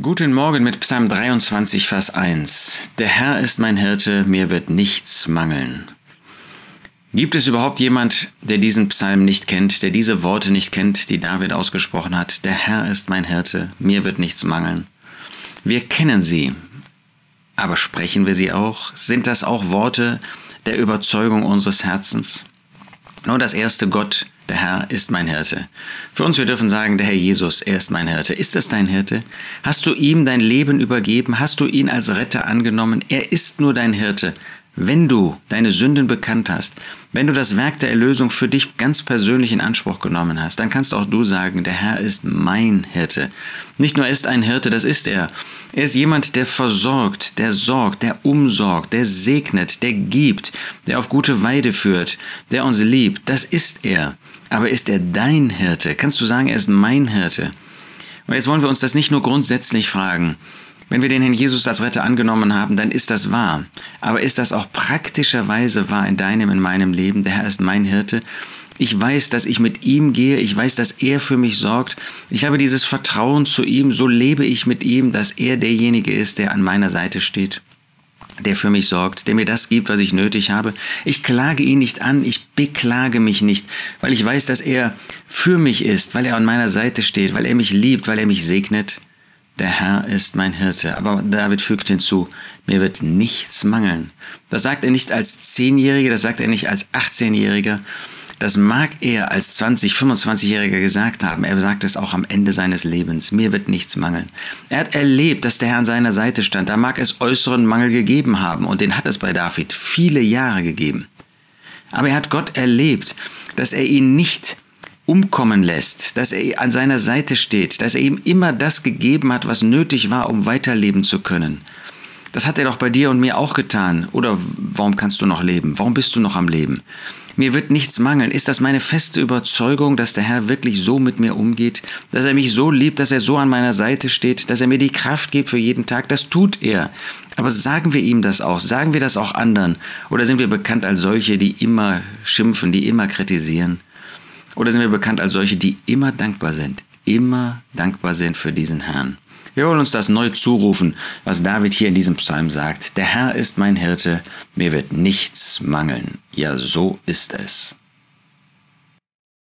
Guten Morgen mit Psalm 23, Vers 1. Der Herr ist mein Hirte, mir wird nichts mangeln. Gibt es überhaupt jemand, der diesen Psalm nicht kennt, der diese Worte nicht kennt, die David ausgesprochen hat? Der Herr ist mein Hirte, mir wird nichts mangeln. Wir kennen sie, aber sprechen wir sie auch? Sind das auch Worte der Überzeugung unseres Herzens? Nur das erste Gott der Herr ist mein Hirte. Für uns, wir dürfen sagen, der Herr Jesus, er ist mein Hirte. Ist es dein Hirte? Hast du ihm dein Leben übergeben? Hast du ihn als Retter angenommen? Er ist nur dein Hirte. Wenn du deine Sünden bekannt hast, wenn du das Werk der Erlösung für dich ganz persönlich in Anspruch genommen hast, dann kannst auch du sagen, der Herr ist mein Hirte. Nicht nur ist ein Hirte, das ist er. Er ist jemand, der versorgt, der sorgt, der umsorgt, der segnet, der gibt, der auf gute Weide führt, der uns liebt. Das ist er. Aber ist er dein Hirte? Kannst du sagen, er ist mein Hirte? Und jetzt wollen wir uns das nicht nur grundsätzlich fragen. Wenn wir den Herrn Jesus als Retter angenommen haben, dann ist das wahr. Aber ist das auch praktischerweise wahr in deinem, in meinem Leben? Der Herr ist mein Hirte. Ich weiß, dass ich mit ihm gehe. Ich weiß, dass er für mich sorgt. Ich habe dieses Vertrauen zu ihm. So lebe ich mit ihm, dass er derjenige ist, der an meiner Seite steht der für mich sorgt, der mir das gibt, was ich nötig habe. Ich klage ihn nicht an, ich beklage mich nicht, weil ich weiß, dass er für mich ist, weil er an meiner Seite steht, weil er mich liebt, weil er mich segnet. Der Herr ist mein Hirte. Aber David fügt hinzu, mir wird nichts mangeln. Das sagt er nicht als Zehnjähriger, das sagt er nicht als 18-Jähriger. Das mag er als 20, 25-Jähriger gesagt haben. Er sagt es auch am Ende seines Lebens. Mir wird nichts mangeln. Er hat erlebt, dass der Herr an seiner Seite stand. Da mag es äußeren Mangel gegeben haben. Und den hat es bei David viele Jahre gegeben. Aber er hat Gott erlebt, dass er ihn nicht umkommen lässt, dass er an seiner Seite steht, dass er ihm immer das gegeben hat, was nötig war, um weiterleben zu können. Das hat er doch bei dir und mir auch getan. Oder warum kannst du noch leben? Warum bist du noch am Leben? Mir wird nichts mangeln. Ist das meine feste Überzeugung, dass der Herr wirklich so mit mir umgeht, dass er mich so liebt, dass er so an meiner Seite steht, dass er mir die Kraft gibt für jeden Tag? Das tut er. Aber sagen wir ihm das auch? Sagen wir das auch anderen? Oder sind wir bekannt als solche, die immer schimpfen, die immer kritisieren? Oder sind wir bekannt als solche, die immer dankbar sind? Immer dankbar sind für diesen Herrn. Wir wollen uns das neu zurufen, was David hier in diesem Psalm sagt. Der Herr ist mein Hirte, mir wird nichts mangeln. Ja, so ist es.